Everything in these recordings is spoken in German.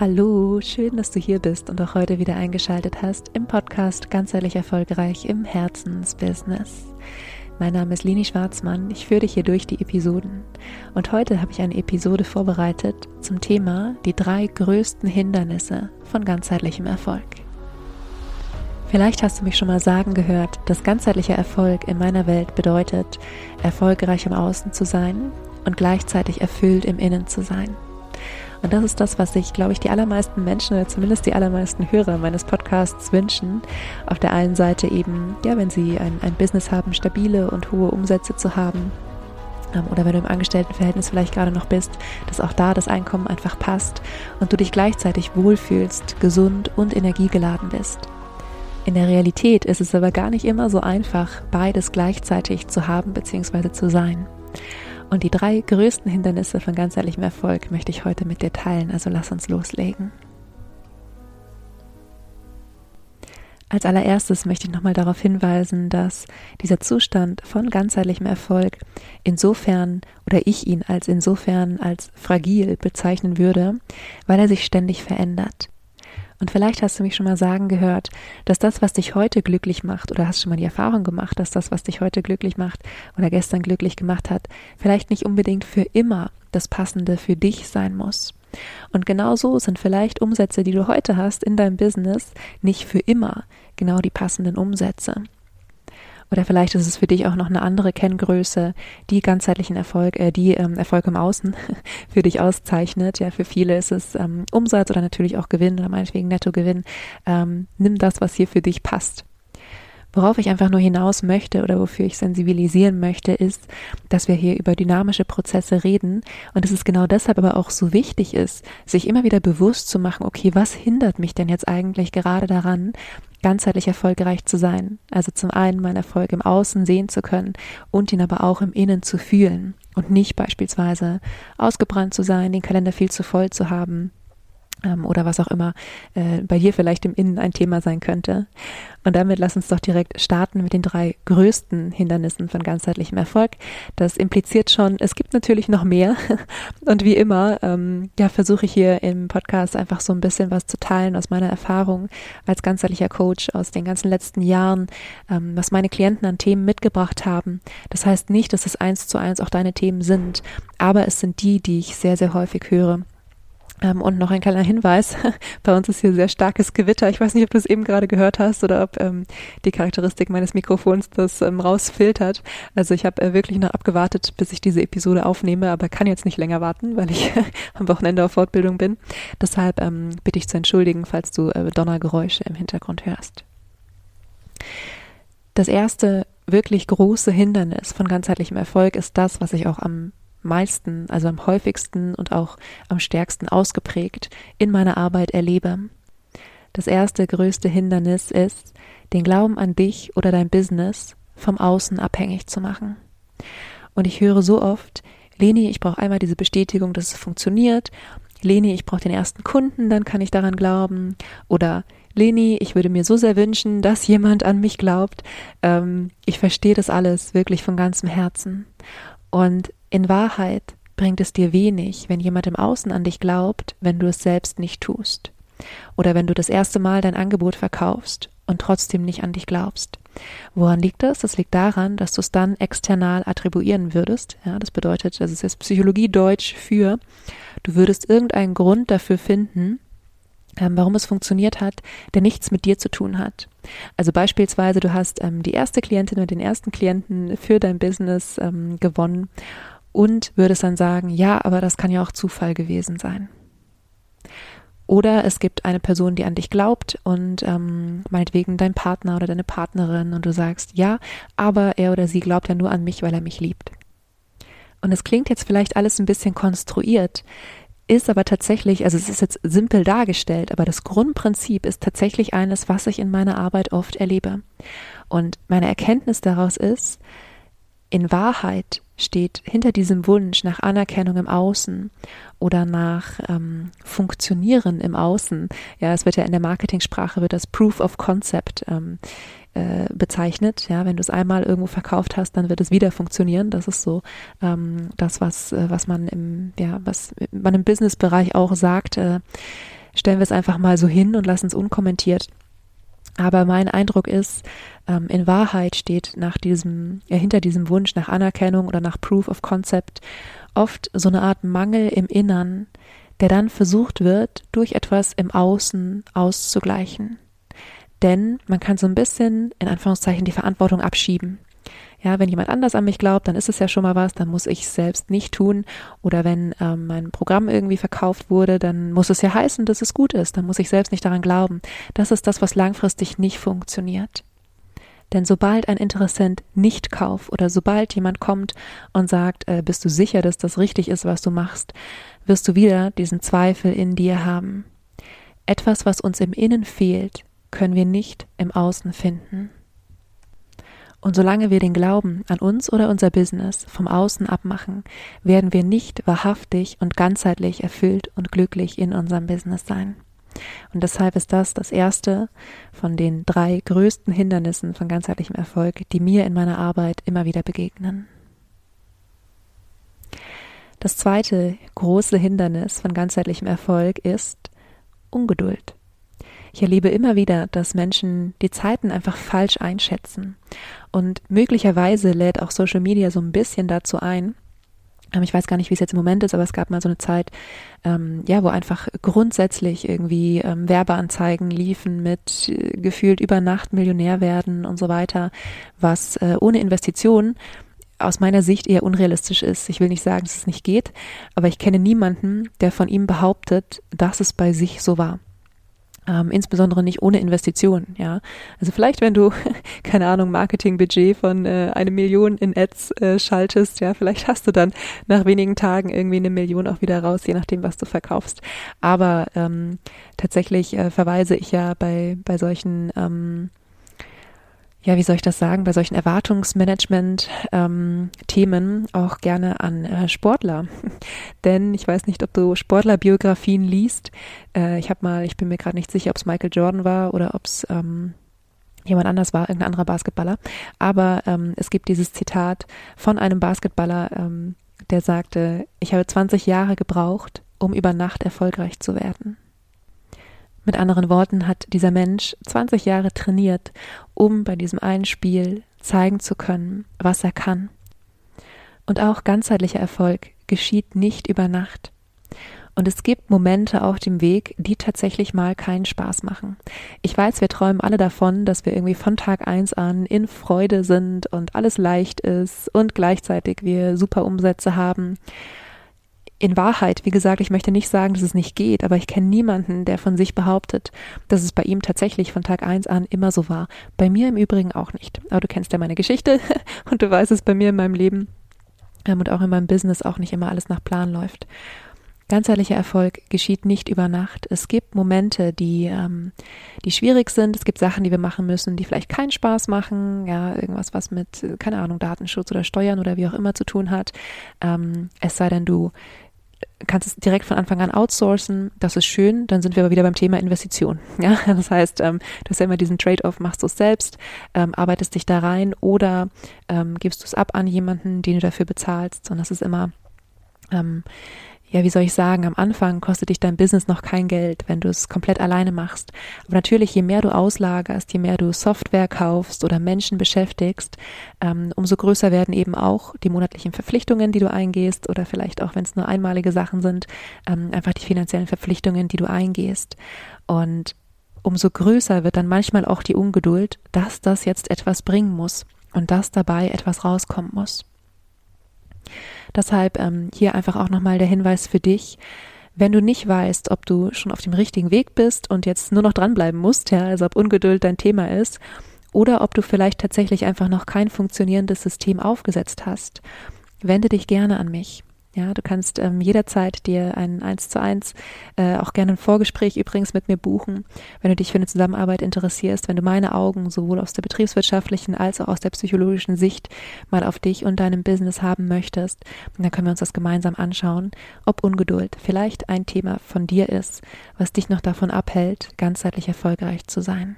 Hallo, schön, dass du hier bist und auch heute wieder eingeschaltet hast im Podcast Ganzheitlich Erfolgreich im Herzensbusiness. Mein Name ist Lini Schwarzmann, ich führe dich hier durch die Episoden. Und heute habe ich eine Episode vorbereitet zum Thema die drei größten Hindernisse von ganzheitlichem Erfolg. Vielleicht hast du mich schon mal sagen gehört, dass ganzheitlicher Erfolg in meiner Welt bedeutet, erfolgreich im Außen zu sein und gleichzeitig erfüllt im Innen zu sein. Und das ist das, was sich, glaube ich, die allermeisten Menschen oder zumindest die allermeisten Hörer meines Podcasts wünschen. Auf der einen Seite eben, ja, wenn sie ein, ein Business haben, stabile und hohe Umsätze zu haben. Ähm, oder wenn du im Angestelltenverhältnis vielleicht gerade noch bist, dass auch da das Einkommen einfach passt und du dich gleichzeitig wohlfühlst, gesund und energiegeladen bist. In der Realität ist es aber gar nicht immer so einfach, beides gleichzeitig zu haben bzw. zu sein. Und die drei größten Hindernisse von ganzheitlichem Erfolg möchte ich heute mit dir teilen, also lass uns loslegen. Als allererstes möchte ich nochmal darauf hinweisen, dass dieser Zustand von ganzheitlichem Erfolg insofern oder ich ihn als insofern als fragil bezeichnen würde, weil er sich ständig verändert. Und vielleicht hast du mich schon mal sagen gehört, dass das, was dich heute glücklich macht, oder hast schon mal die Erfahrung gemacht, dass das, was dich heute glücklich macht oder gestern glücklich gemacht hat, vielleicht nicht unbedingt für immer das Passende für dich sein muss. Und genau so sind vielleicht Umsätze, die du heute hast in deinem Business, nicht für immer genau die passenden Umsätze. Oder vielleicht ist es für dich auch noch eine andere Kenngröße, die ganzheitlichen Erfolg, äh, die ähm, Erfolg im Außen für dich auszeichnet. Ja, für viele ist es ähm, Umsatz oder natürlich auch Gewinn oder meinetwegen Nettogewinn. Ähm, nimm das, was hier für dich passt. Worauf ich einfach nur hinaus möchte oder wofür ich sensibilisieren möchte, ist, dass wir hier über dynamische Prozesse reden und dass es genau deshalb aber auch so wichtig ist, sich immer wieder bewusst zu machen, okay, was hindert mich denn jetzt eigentlich gerade daran, ganzheitlich erfolgreich zu sein. Also zum einen meinen Erfolg im Außen sehen zu können und ihn aber auch im Innen zu fühlen und nicht beispielsweise ausgebrannt zu sein, den Kalender viel zu voll zu haben, ähm, oder was auch immer äh, bei dir vielleicht im Innen ein Thema sein könnte. Und damit lass uns doch direkt starten mit den drei größten Hindernissen von ganzheitlichem Erfolg. Das impliziert schon, es gibt natürlich noch mehr. Und wie immer, ähm, ja, versuche ich hier im Podcast einfach so ein bisschen was zu teilen aus meiner Erfahrung als ganzheitlicher Coach aus den ganzen letzten Jahren, ähm, was meine Klienten an Themen mitgebracht haben. Das heißt nicht, dass es eins zu eins auch deine Themen sind, aber es sind die, die ich sehr, sehr häufig höre und noch ein kleiner Hinweis. Bei uns ist hier sehr starkes Gewitter. Ich weiß nicht, ob du es eben gerade gehört hast oder ob ähm, die Charakteristik meines Mikrofons das ähm, rausfiltert. Also ich habe äh, wirklich noch abgewartet, bis ich diese Episode aufnehme, aber kann jetzt nicht länger warten, weil ich am Wochenende auf Fortbildung bin. Deshalb ähm, bitte ich zu entschuldigen, falls du äh, Donnergeräusche im Hintergrund hörst. Das erste wirklich große Hindernis von ganzheitlichem Erfolg ist das, was ich auch am meisten, also am häufigsten und auch am stärksten ausgeprägt in meiner Arbeit erlebe. Das erste größte Hindernis ist, den Glauben an dich oder dein Business vom Außen abhängig zu machen. Und ich höre so oft, Leni, ich brauche einmal diese Bestätigung, dass es funktioniert. Leni, ich brauche den ersten Kunden, dann kann ich daran glauben. Oder Leni, ich würde mir so sehr wünschen, dass jemand an mich glaubt. Ähm, ich verstehe das alles wirklich von ganzem Herzen. Und in Wahrheit bringt es dir wenig, wenn jemand im Außen an dich glaubt, wenn du es selbst nicht tust. Oder wenn du das erste Mal dein Angebot verkaufst und trotzdem nicht an dich glaubst. Woran liegt das? Das liegt daran, dass du es dann external attribuieren würdest. Ja, das bedeutet, das ist jetzt Psychologie Deutsch für, du würdest irgendeinen Grund dafür finden, ähm, warum es funktioniert hat, der nichts mit dir zu tun hat. Also beispielsweise, du hast ähm, die erste Klientin und den ersten Klienten für dein Business ähm, gewonnen und würdest dann sagen, ja, aber das kann ja auch Zufall gewesen sein. Oder es gibt eine Person, die an dich glaubt und ähm, meinetwegen dein Partner oder deine Partnerin und du sagst, ja, aber er oder sie glaubt ja nur an mich, weil er mich liebt. Und es klingt jetzt vielleicht alles ein bisschen konstruiert, ist aber tatsächlich, also es ist jetzt simpel dargestellt, aber das Grundprinzip ist tatsächlich eines, was ich in meiner Arbeit oft erlebe. Und meine Erkenntnis daraus ist, in Wahrheit steht hinter diesem Wunsch nach Anerkennung im Außen oder nach ähm, Funktionieren im Außen. Ja, es wird ja in der Marketingsprache wird das Proof of Concept ähm, äh, bezeichnet. Ja, wenn du es einmal irgendwo verkauft hast, dann wird es wieder funktionieren. Das ist so ähm, das, was, äh, was man im, ja, was man im Businessbereich auch sagt. Äh, stellen wir es einfach mal so hin und lassen es unkommentiert. Aber mein Eindruck ist, ähm, in Wahrheit steht nach diesem, ja, hinter diesem Wunsch nach Anerkennung oder nach Proof of Concept oft so eine Art Mangel im Innern, der dann versucht wird, durch etwas im Außen auszugleichen. Denn man kann so ein bisschen, in Anführungszeichen, die Verantwortung abschieben. Ja, wenn jemand anders an mich glaubt, dann ist es ja schon mal was, dann muss ich es selbst nicht tun. Oder wenn ähm, mein Programm irgendwie verkauft wurde, dann muss es ja heißen, dass es gut ist. Dann muss ich selbst nicht daran glauben. Das ist das, was langfristig nicht funktioniert. Denn sobald ein Interessent nicht kauft oder sobald jemand kommt und sagt, äh, bist du sicher, dass das richtig ist, was du machst, wirst du wieder diesen Zweifel in dir haben. Etwas, was uns im Innen fehlt, können wir nicht im Außen finden. Und solange wir den Glauben an uns oder unser Business vom Außen abmachen, werden wir nicht wahrhaftig und ganzheitlich erfüllt und glücklich in unserem Business sein. Und deshalb ist das das erste von den drei größten Hindernissen von ganzheitlichem Erfolg, die mir in meiner Arbeit immer wieder begegnen. Das zweite große Hindernis von ganzheitlichem Erfolg ist Ungeduld. Ich erlebe immer wieder, dass Menschen die Zeiten einfach falsch einschätzen. Und möglicherweise lädt auch Social Media so ein bisschen dazu ein. Ähm, ich weiß gar nicht, wie es jetzt im Moment ist, aber es gab mal so eine Zeit, ähm, ja, wo einfach grundsätzlich irgendwie ähm, Werbeanzeigen liefen mit äh, gefühlt über Nacht Millionär werden und so weiter, was äh, ohne Investition aus meiner Sicht eher unrealistisch ist. Ich will nicht sagen, dass es nicht geht, aber ich kenne niemanden, der von ihm behauptet, dass es bei sich so war. Ähm, insbesondere nicht ohne Investitionen, ja. Also vielleicht, wenn du, keine Ahnung, Marketingbudget von äh, eine Million in Ads äh, schaltest, ja, vielleicht hast du dann nach wenigen Tagen irgendwie eine Million auch wieder raus, je nachdem, was du verkaufst. Aber ähm, tatsächlich äh, verweise ich ja bei, bei solchen ähm, ja, wie soll ich das sagen, bei solchen Erwartungsmanagement-Themen ähm, auch gerne an äh, Sportler. Denn ich weiß nicht, ob du Sportlerbiografien liest. Äh, ich habe mal, ich bin mir gerade nicht sicher, ob es Michael Jordan war oder ob es ähm, jemand anders war, irgendein anderer Basketballer. Aber ähm, es gibt dieses Zitat von einem Basketballer, ähm, der sagte, ich habe 20 Jahre gebraucht, um über Nacht erfolgreich zu werden. Mit anderen Worten hat dieser Mensch 20 Jahre trainiert, um bei diesem einen Spiel zeigen zu können, was er kann. Und auch ganzheitlicher Erfolg geschieht nicht über Nacht. Und es gibt Momente auf dem Weg, die tatsächlich mal keinen Spaß machen. Ich weiß, wir träumen alle davon, dass wir irgendwie von Tag eins an in Freude sind und alles leicht ist und gleichzeitig wir super Umsätze haben in Wahrheit, wie gesagt, ich möchte nicht sagen, dass es nicht geht, aber ich kenne niemanden, der von sich behauptet, dass es bei ihm tatsächlich von Tag eins an immer so war. Bei mir im Übrigen auch nicht. Aber du kennst ja meine Geschichte und du weißt es bei mir in meinem Leben ähm, und auch in meinem Business auch nicht immer alles nach Plan läuft. Ganzheitlicher Erfolg geschieht nicht über Nacht. Es gibt Momente, die, ähm, die schwierig sind. Es gibt Sachen, die wir machen müssen, die vielleicht keinen Spaß machen. Ja, irgendwas, was mit, keine Ahnung, Datenschutz oder Steuern oder wie auch immer zu tun hat. Ähm, es sei denn, du kannst es direkt von Anfang an outsourcen, das ist schön, dann sind wir aber wieder beim Thema Investition. Ja, das heißt, ähm, du hast ja immer diesen Trade-off, machst du es selbst, ähm, arbeitest dich da rein oder ähm, gibst du es ab an jemanden, den du dafür bezahlst. Und das ist immer ähm, ja, wie soll ich sagen, am Anfang kostet dich dein Business noch kein Geld, wenn du es komplett alleine machst. Aber natürlich, je mehr du auslagerst, je mehr du Software kaufst oder Menschen beschäftigst, ähm, umso größer werden eben auch die monatlichen Verpflichtungen, die du eingehst oder vielleicht auch, wenn es nur einmalige Sachen sind, ähm, einfach die finanziellen Verpflichtungen, die du eingehst. Und umso größer wird dann manchmal auch die Ungeduld, dass das jetzt etwas bringen muss und dass dabei etwas rauskommen muss. Deshalb ähm, hier einfach auch nochmal der Hinweis für dich. Wenn du nicht weißt, ob du schon auf dem richtigen Weg bist und jetzt nur noch dranbleiben musst, ja, also ob Ungeduld dein Thema ist, oder ob du vielleicht tatsächlich einfach noch kein funktionierendes System aufgesetzt hast, wende dich gerne an mich. Ja, du kannst ähm, jederzeit dir ein eins zu eins, äh, auch gerne ein Vorgespräch übrigens mit mir buchen, wenn du dich für eine Zusammenarbeit interessierst, wenn du meine Augen sowohl aus der betriebswirtschaftlichen als auch aus der psychologischen Sicht mal auf dich und deinem Business haben möchtest, dann können wir uns das gemeinsam anschauen, ob Ungeduld vielleicht ein Thema von dir ist, was dich noch davon abhält, ganzheitlich erfolgreich zu sein.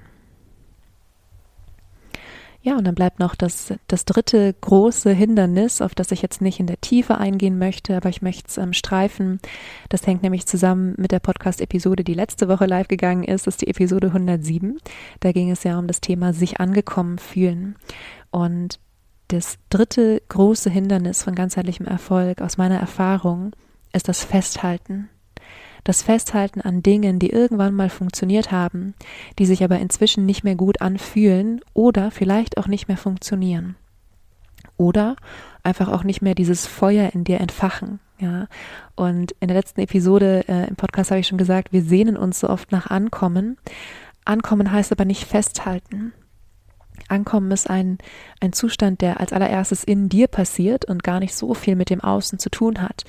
Ja, und dann bleibt noch das, das dritte große Hindernis, auf das ich jetzt nicht in der Tiefe eingehen möchte, aber ich möchte es ähm, streifen. Das hängt nämlich zusammen mit der Podcast-Episode, die letzte Woche live gegangen ist. Das ist die Episode 107. Da ging es ja um das Thema sich angekommen fühlen. Und das dritte große Hindernis von ganzheitlichem Erfolg aus meiner Erfahrung ist das Festhalten das Festhalten an Dingen, die irgendwann mal funktioniert haben, die sich aber inzwischen nicht mehr gut anfühlen oder vielleicht auch nicht mehr funktionieren. Oder einfach auch nicht mehr dieses Feuer in dir entfachen. Ja, und in der letzten Episode äh, im Podcast habe ich schon gesagt, wir sehnen uns so oft nach Ankommen. Ankommen heißt aber nicht festhalten. Ankommen ist ein, ein Zustand, der als allererstes in dir passiert und gar nicht so viel mit dem Außen zu tun hat.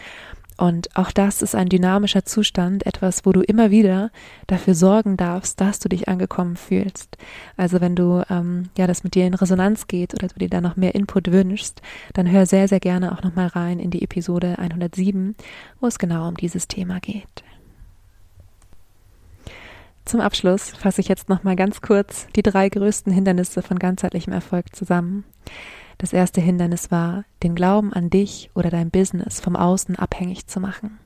Und auch das ist ein dynamischer Zustand, etwas, wo du immer wieder dafür sorgen darfst, dass du dich angekommen fühlst. Also wenn du ähm, ja das mit dir in Resonanz geht oder du dir da noch mehr Input wünschst, dann hör sehr sehr gerne auch noch mal rein in die Episode 107, wo es genau um dieses Thema geht. Zum Abschluss fasse ich jetzt noch mal ganz kurz die drei größten Hindernisse von ganzheitlichem Erfolg zusammen. Das erste Hindernis war, den Glauben an dich oder dein Business vom Außen abhängig zu machen.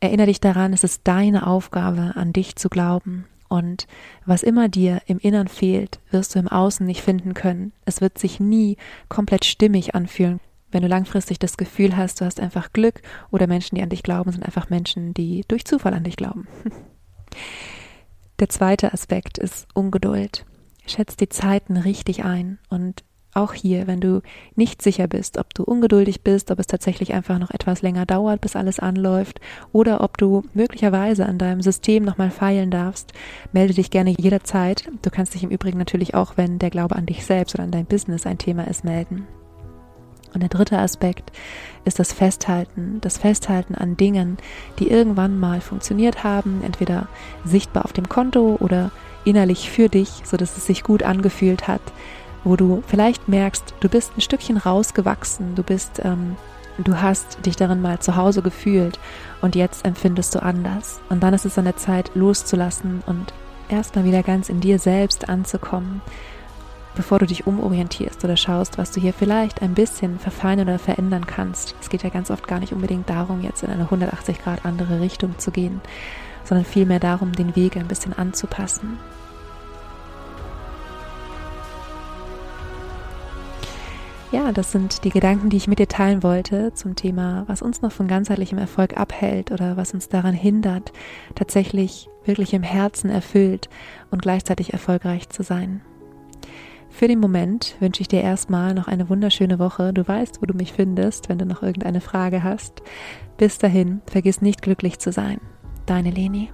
Erinnere dich daran, es ist deine Aufgabe, an dich zu glauben. Und was immer dir im Innern fehlt, wirst du im Außen nicht finden können. Es wird sich nie komplett stimmig anfühlen. Wenn du langfristig das Gefühl hast, du hast einfach Glück oder Menschen, die an dich glauben, sind einfach Menschen, die durch Zufall an dich glauben. Der zweite Aspekt ist Ungeduld. Schätz die Zeiten richtig ein und auch hier, wenn du nicht sicher bist, ob du ungeduldig bist, ob es tatsächlich einfach noch etwas länger dauert, bis alles anläuft, oder ob du möglicherweise an deinem System nochmal feilen darfst, melde dich gerne jederzeit. Du kannst dich im Übrigen natürlich auch, wenn der Glaube an dich selbst oder an dein Business ein Thema ist, melden. Und der dritte Aspekt ist das Festhalten, das Festhalten an Dingen, die irgendwann mal funktioniert haben, entweder sichtbar auf dem Konto oder innerlich für dich, so dass es sich gut angefühlt hat, wo du vielleicht merkst, du bist ein Stückchen rausgewachsen, du bist, ähm, du hast dich darin mal zu Hause gefühlt und jetzt empfindest du anders. Und dann ist es an der Zeit, loszulassen und erstmal wieder ganz in dir selbst anzukommen, bevor du dich umorientierst oder schaust, was du hier vielleicht ein bisschen verfeinern oder verändern kannst. Es geht ja ganz oft gar nicht unbedingt darum, jetzt in eine 180 Grad andere Richtung zu gehen, sondern vielmehr darum, den Weg ein bisschen anzupassen. Ja, das sind die Gedanken, die ich mit dir teilen wollte zum Thema, was uns noch von ganzheitlichem Erfolg abhält oder was uns daran hindert, tatsächlich wirklich im Herzen erfüllt und gleichzeitig erfolgreich zu sein. Für den Moment wünsche ich dir erstmal noch eine wunderschöne Woche. Du weißt, wo du mich findest, wenn du noch irgendeine Frage hast. Bis dahin, vergiss nicht glücklich zu sein. Deine Leni.